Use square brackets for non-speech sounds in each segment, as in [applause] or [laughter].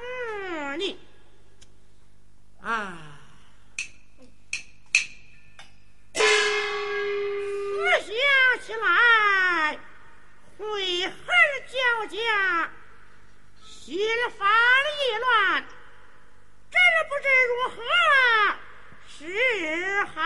嗯，你啊，想起来，悔恨交加，心烦意乱，真不知如何是好。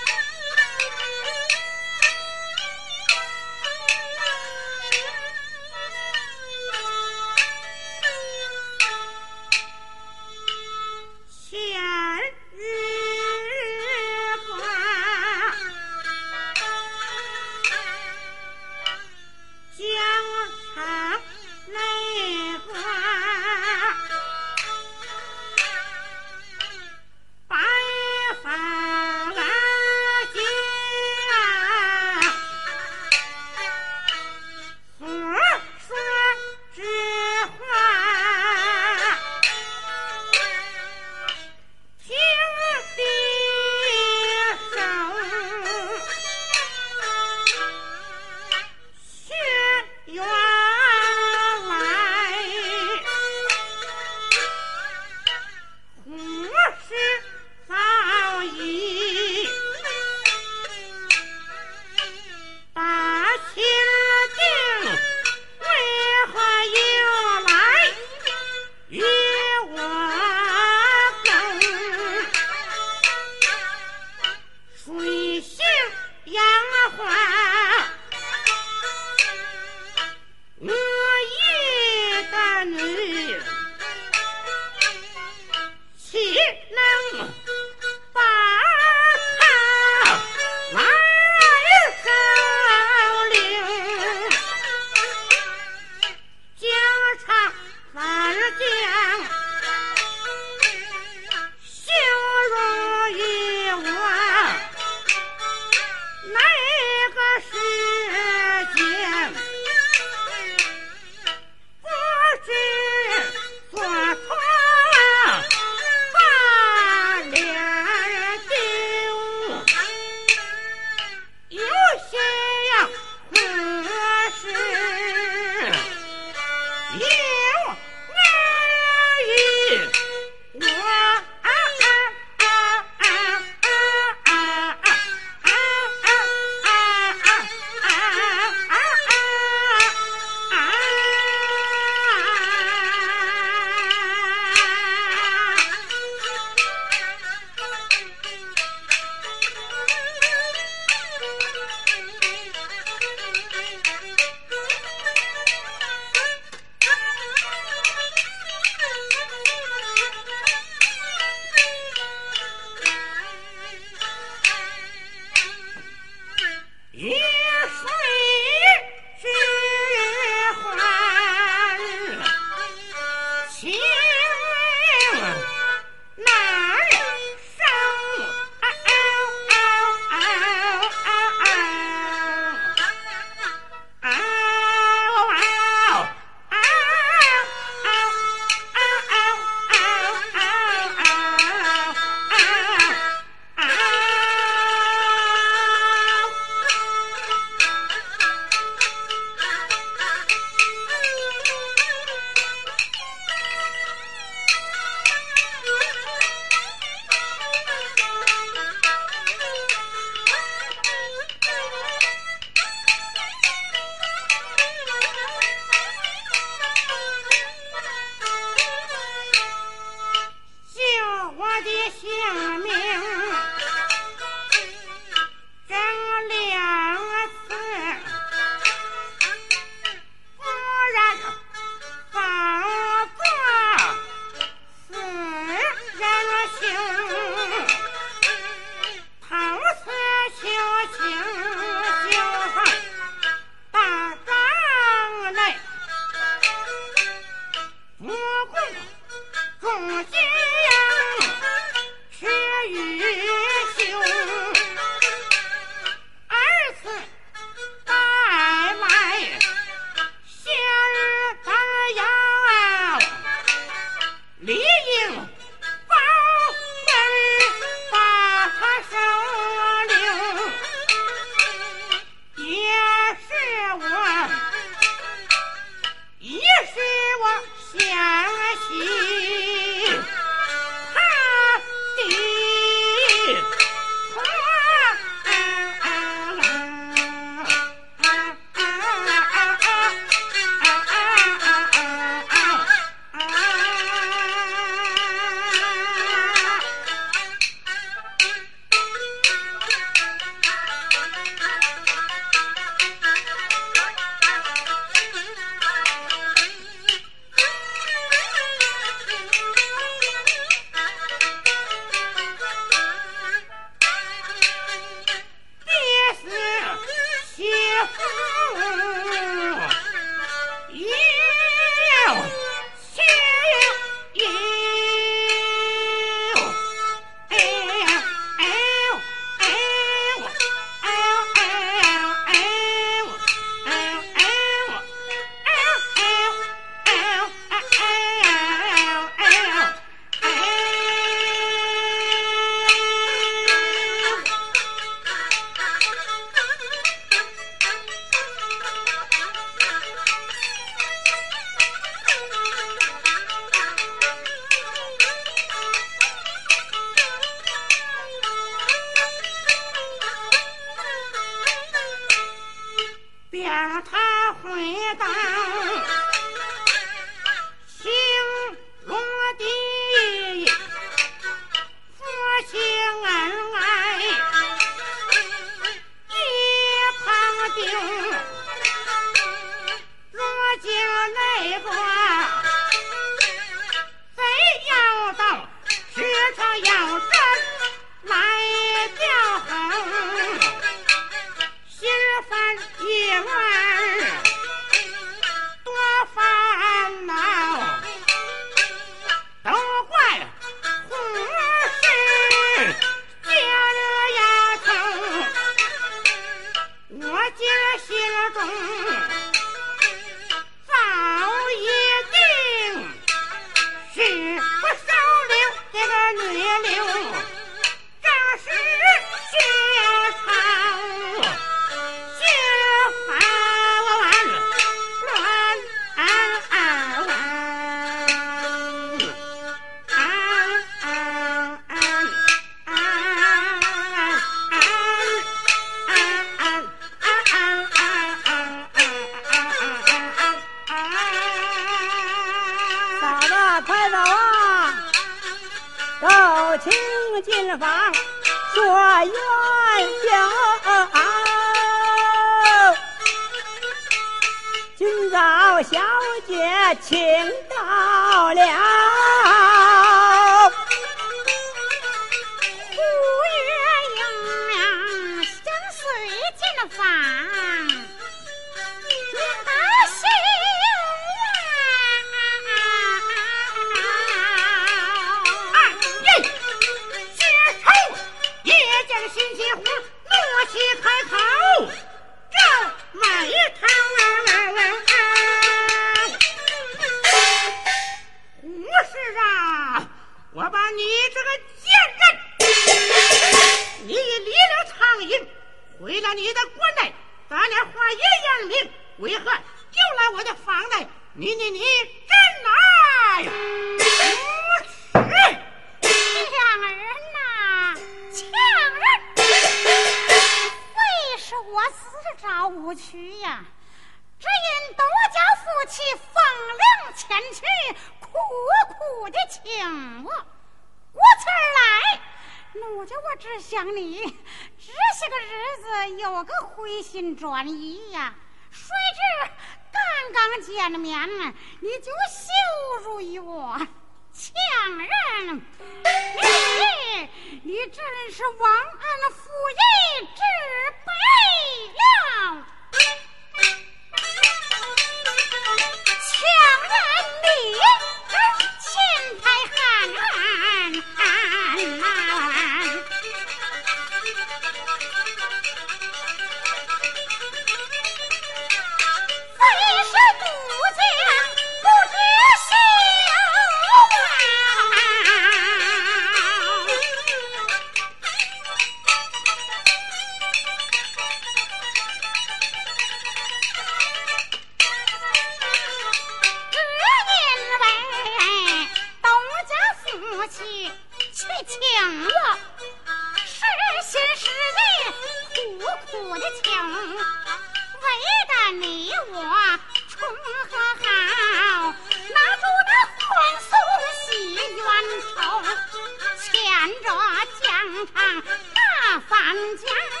大范家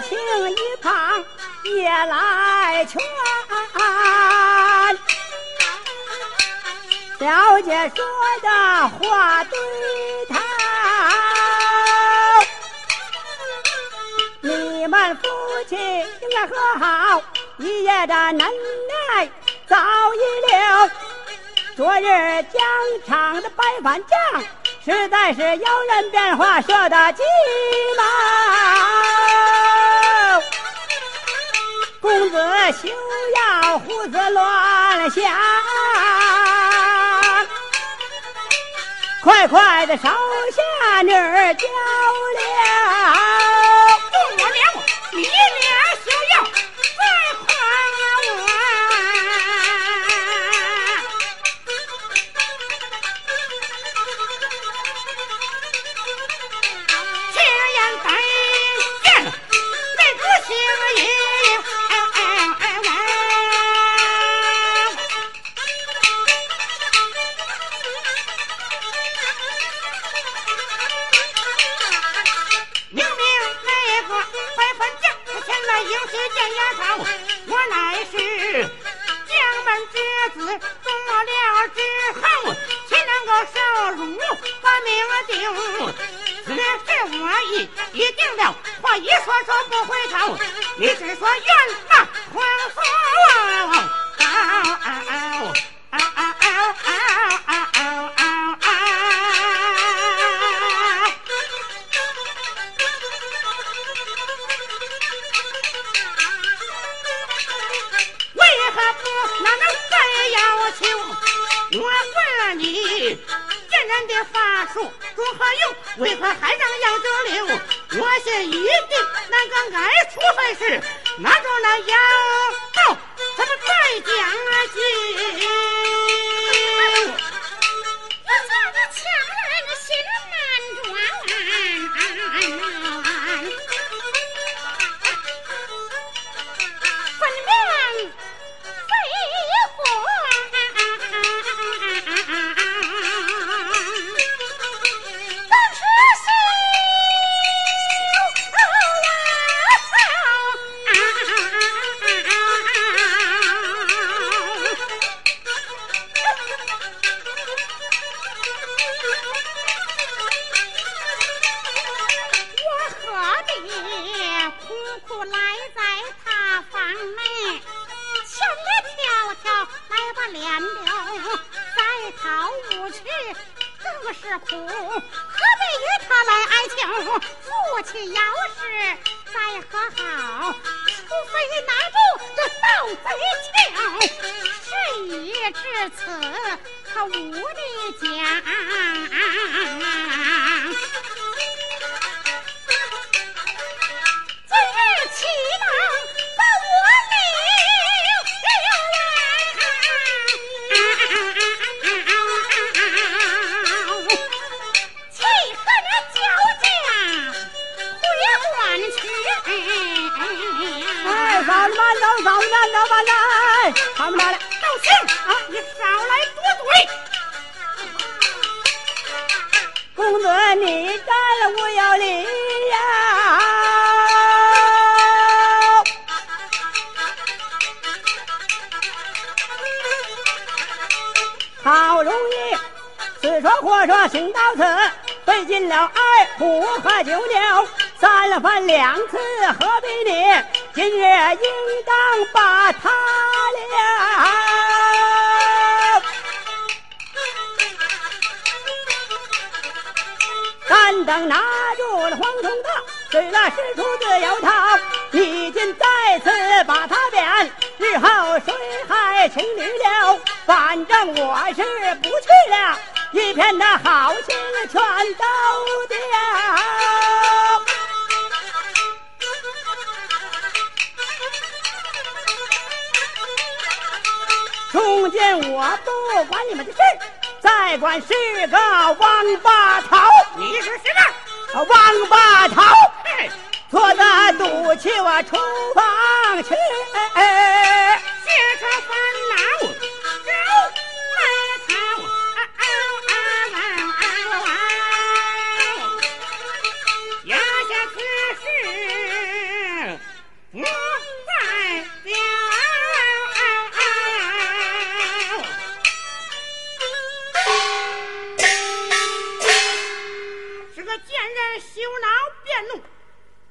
听一旁也来劝。小姐说的话对头，你们夫妻应该和好，一夜的恩耐早已了。昨日疆场的白板将，实在是妖人变化设的计谋。公子休要胡思乱想，快快的收下女儿交了。我俩你俩乃是将门之子，做了之后，岂能够受辱把命定？此是我已已定了，我一说说不回头，你只说愿吧皇父。嗷嗷嗷人的法术如何用？为何还让杨九柳？我是一定那个爱出非是，拿住那妖道，咱们再讲句。拿住了黄铜套，使了师出自有套，你今再次把他贬，日后谁还请你了？反正我是不去了，一片的好心全都掉。从今我不管你们的事，再管是个王八头。你是谁呢？王八头，嘿，坐着赌气我出房去。写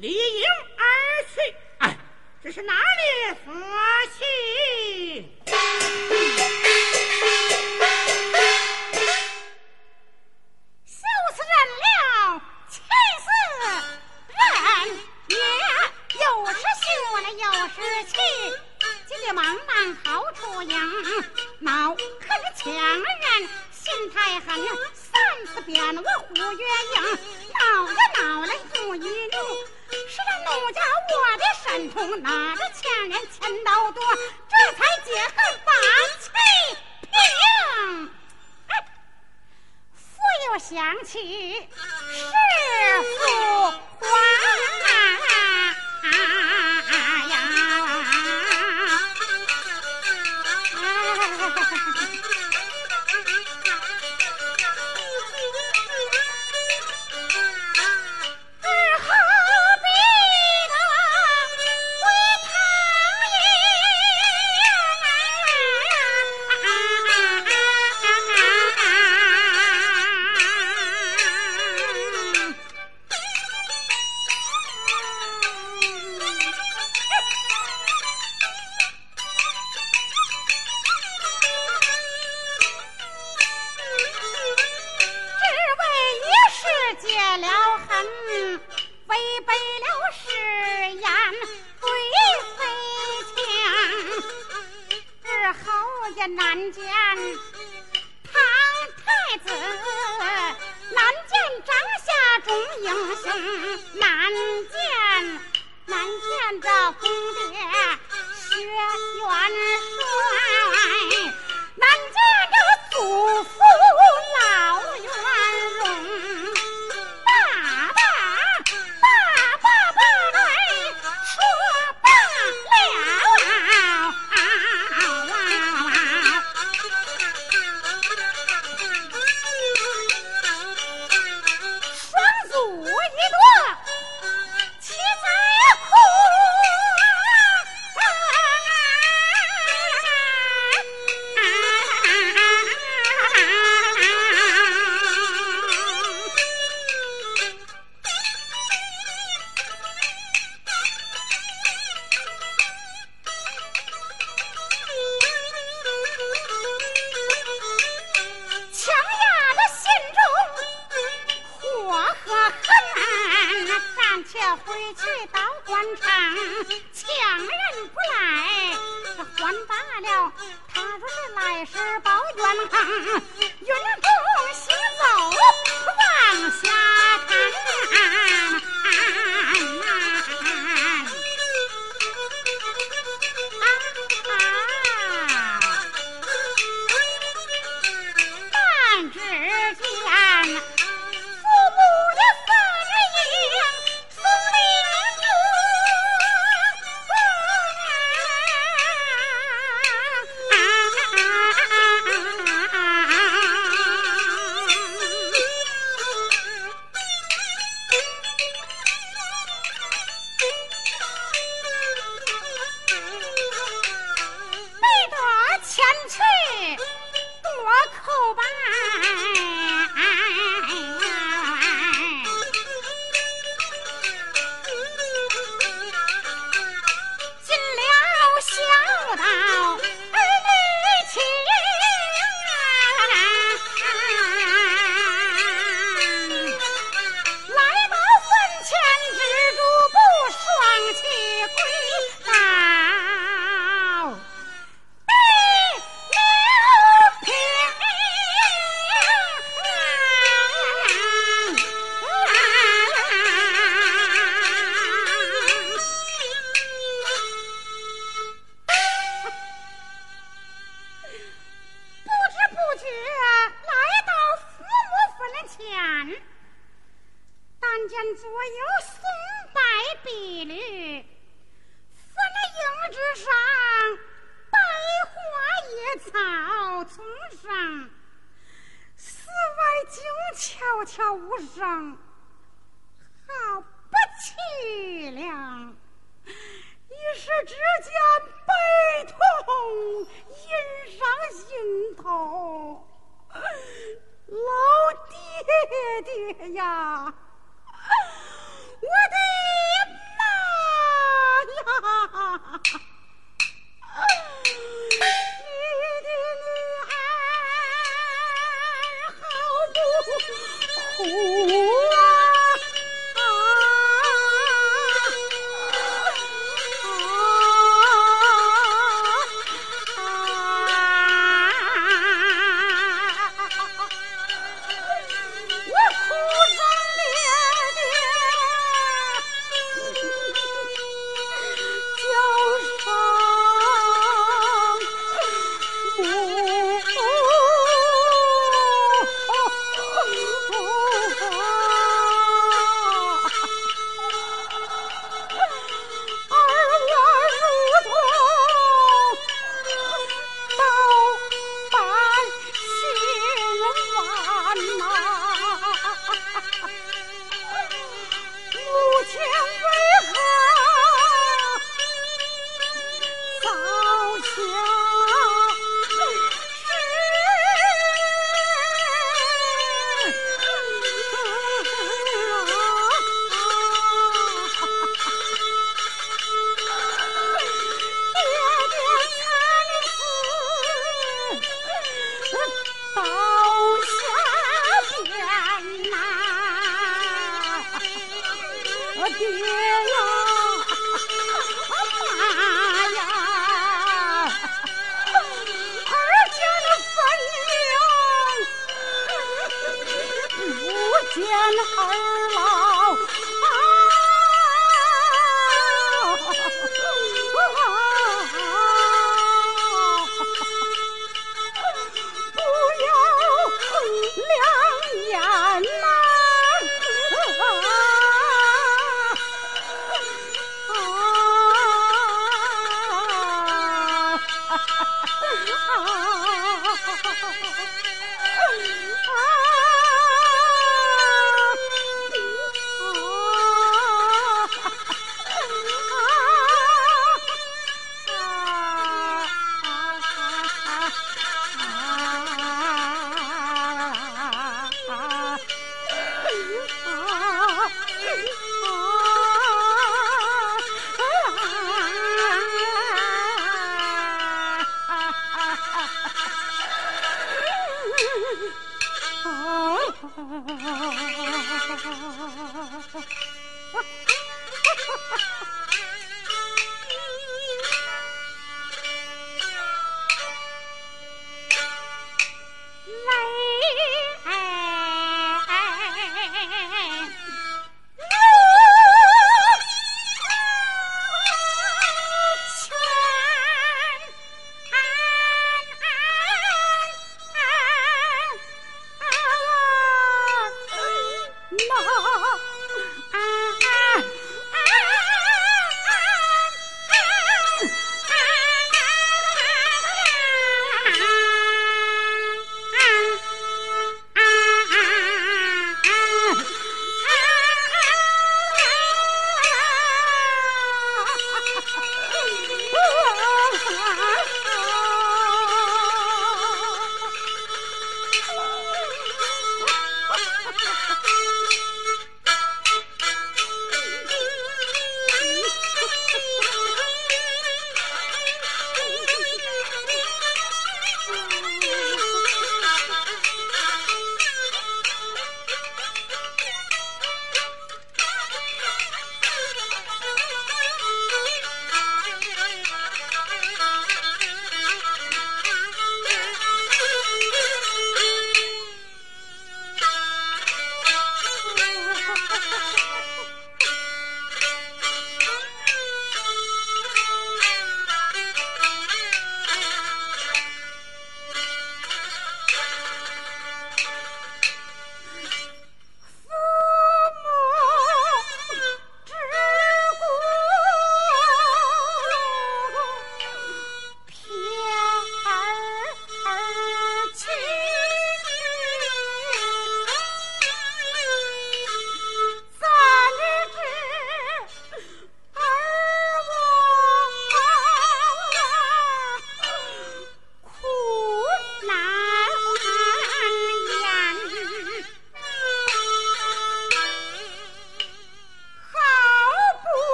离营而去，哎，这是哪里所去？羞死人了，气死人也！又是羞了又是气，急急忙忙逃出营。恼可是强人，心太狠，三次鞭我呼月英，闹呀闹嘞不一你。是这奴家我的神通，拿着强人千刀多，这才解恨把气平。复又想起是父皇。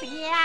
别。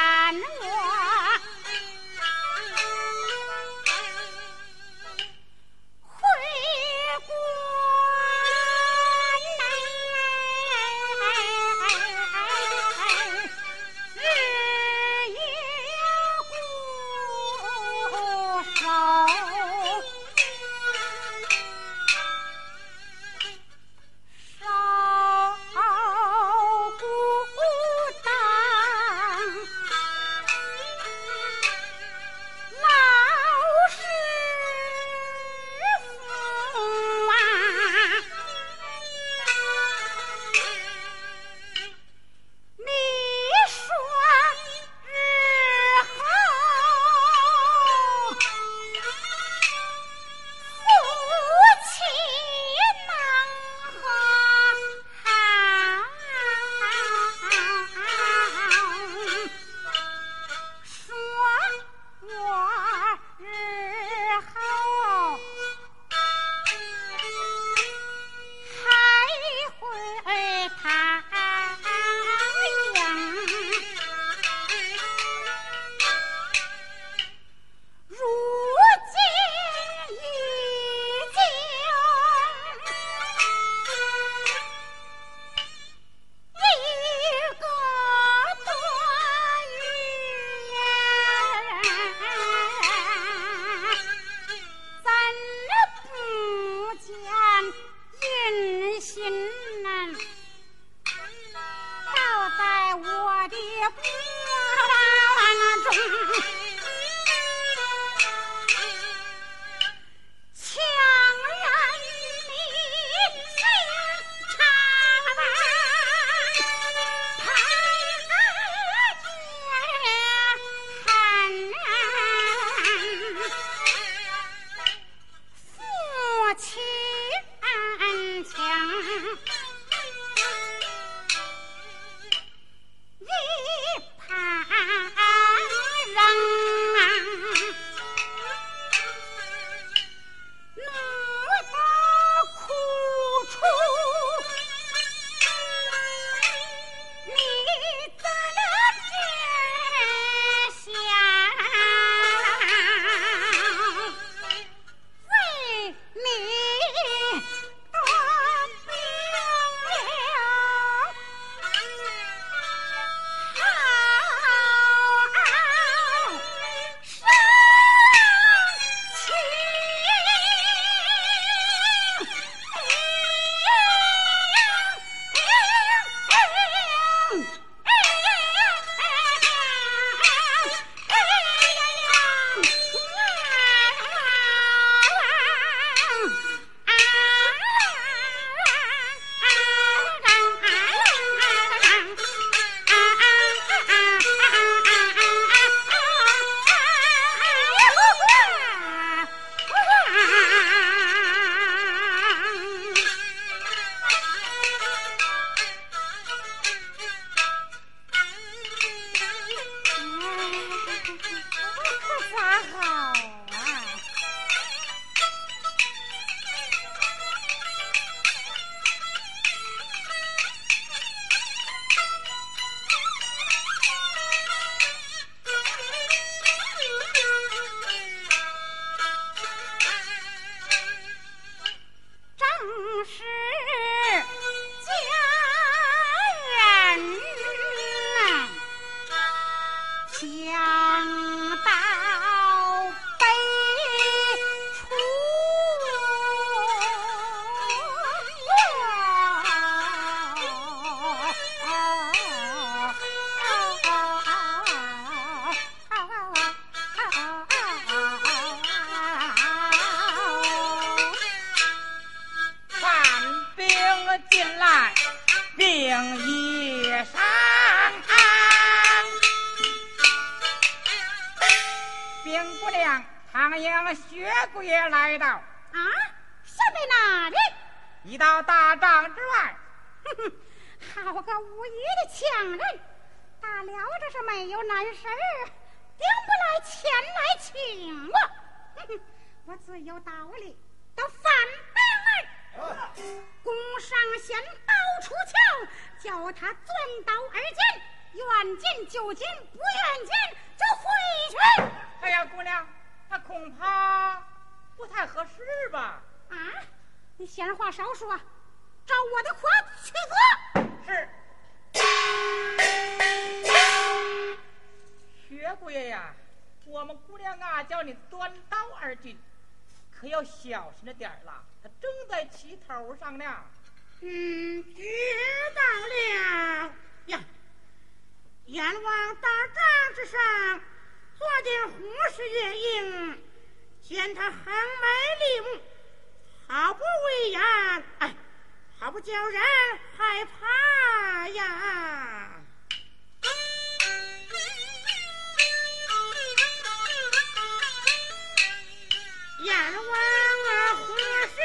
大帐之外。哼哼，好个无义的强人！大辽这是没有难事儿，定不来前来请我。哼哼，我自有道理。都反兵儿，弓上弦，刀出鞘，叫他钻刀而进，愿进就进，不愿进就回去。哎呀，姑娘，他恐怕不太合适吧？啊，你闲话少说，照我的话去做。是。薛姑爷呀，我们姑娘啊，叫你端刀而进。可要小心着点儿了，他正在气头上呢。嗯，知道了呀。阎王大帐之上坐的胡氏月英，见他横眉立目，毫不威严，哎，咋不叫人害怕呀。阎王啊，胡氏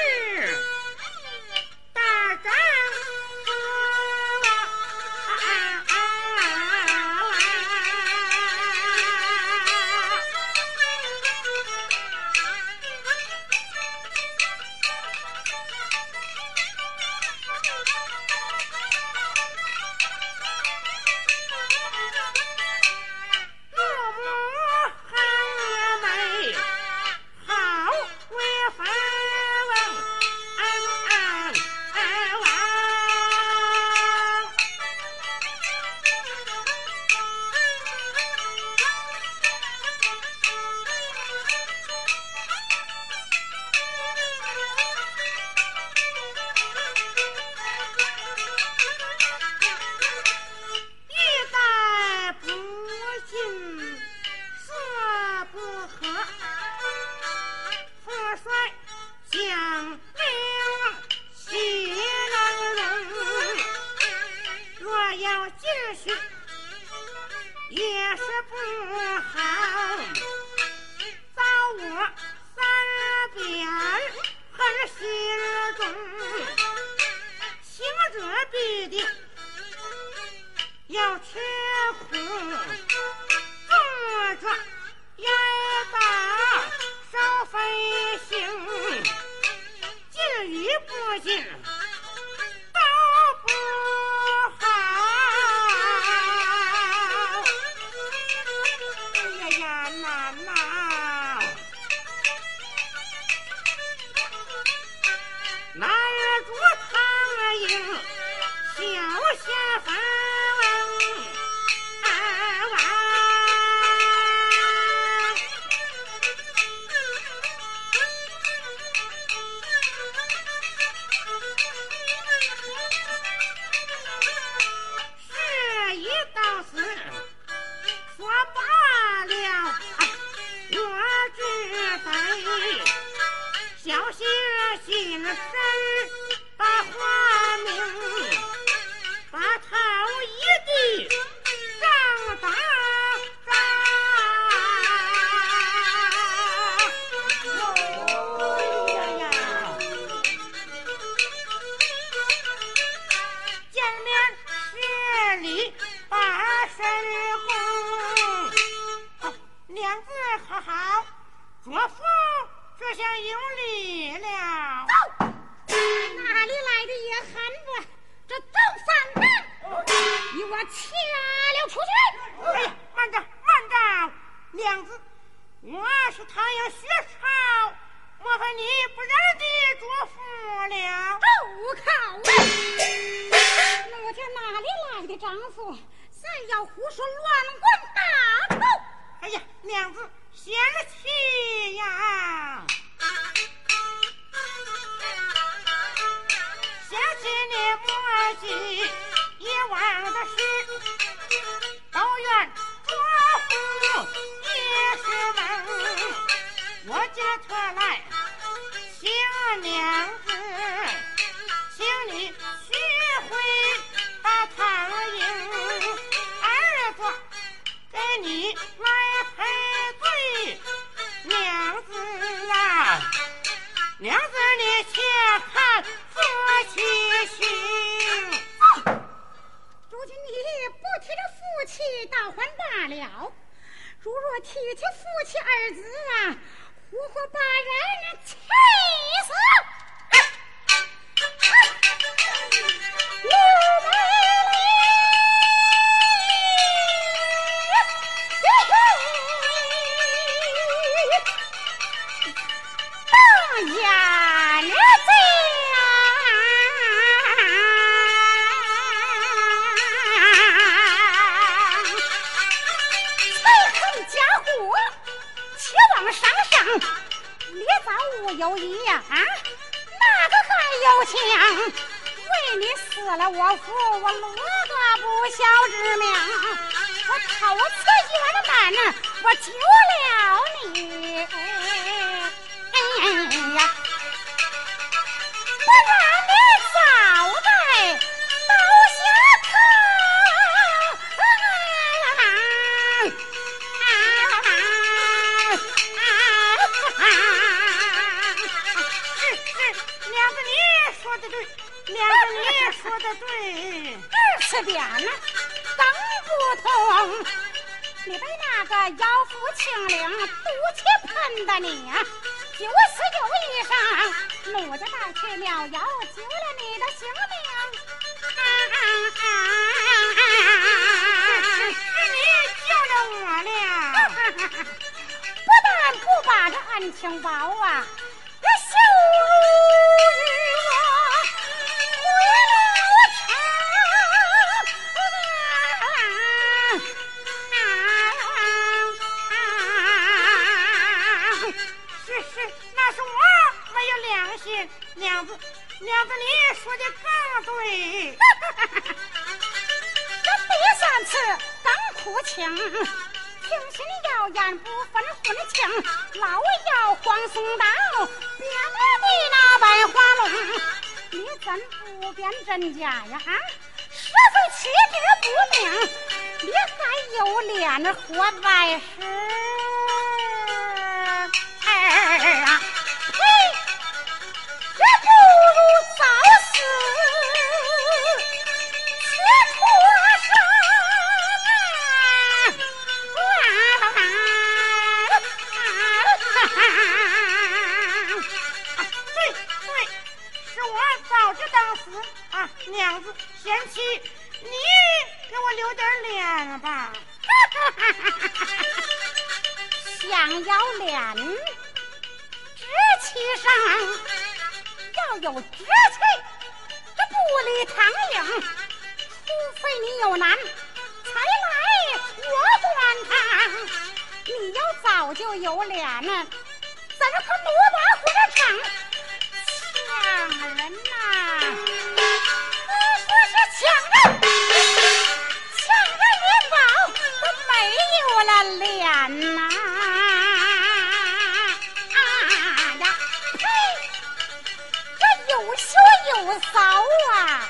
小侄命，我头次约了满呢，我救了你。哎呀，吃点呢更不同你被那个妖妇轻灵毒气喷的你啊九死九一生奴家那去了妖救了你的性命啊是你救了我的不但不把这恩情报啊中大。有脸直气上要有直气这步履堂影除非你有难才来我管他你要早就有脸了怎么可独打火车场抢人呐。说 [laughs] 是抢人抢人也早都没有了脸呐。嫂啊。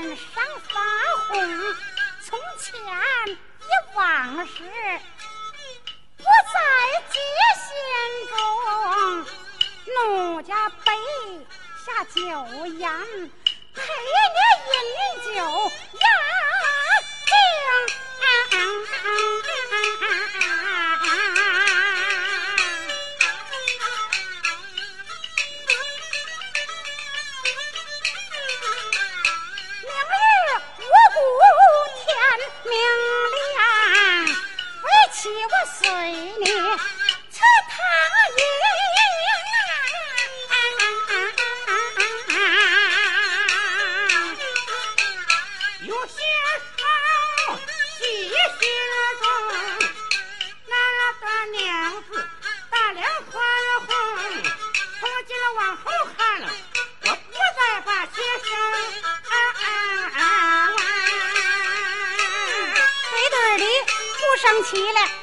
脸上发红，从前一往事不在记心中。奴家杯下酒言，陪你饮酒压惊。齐了。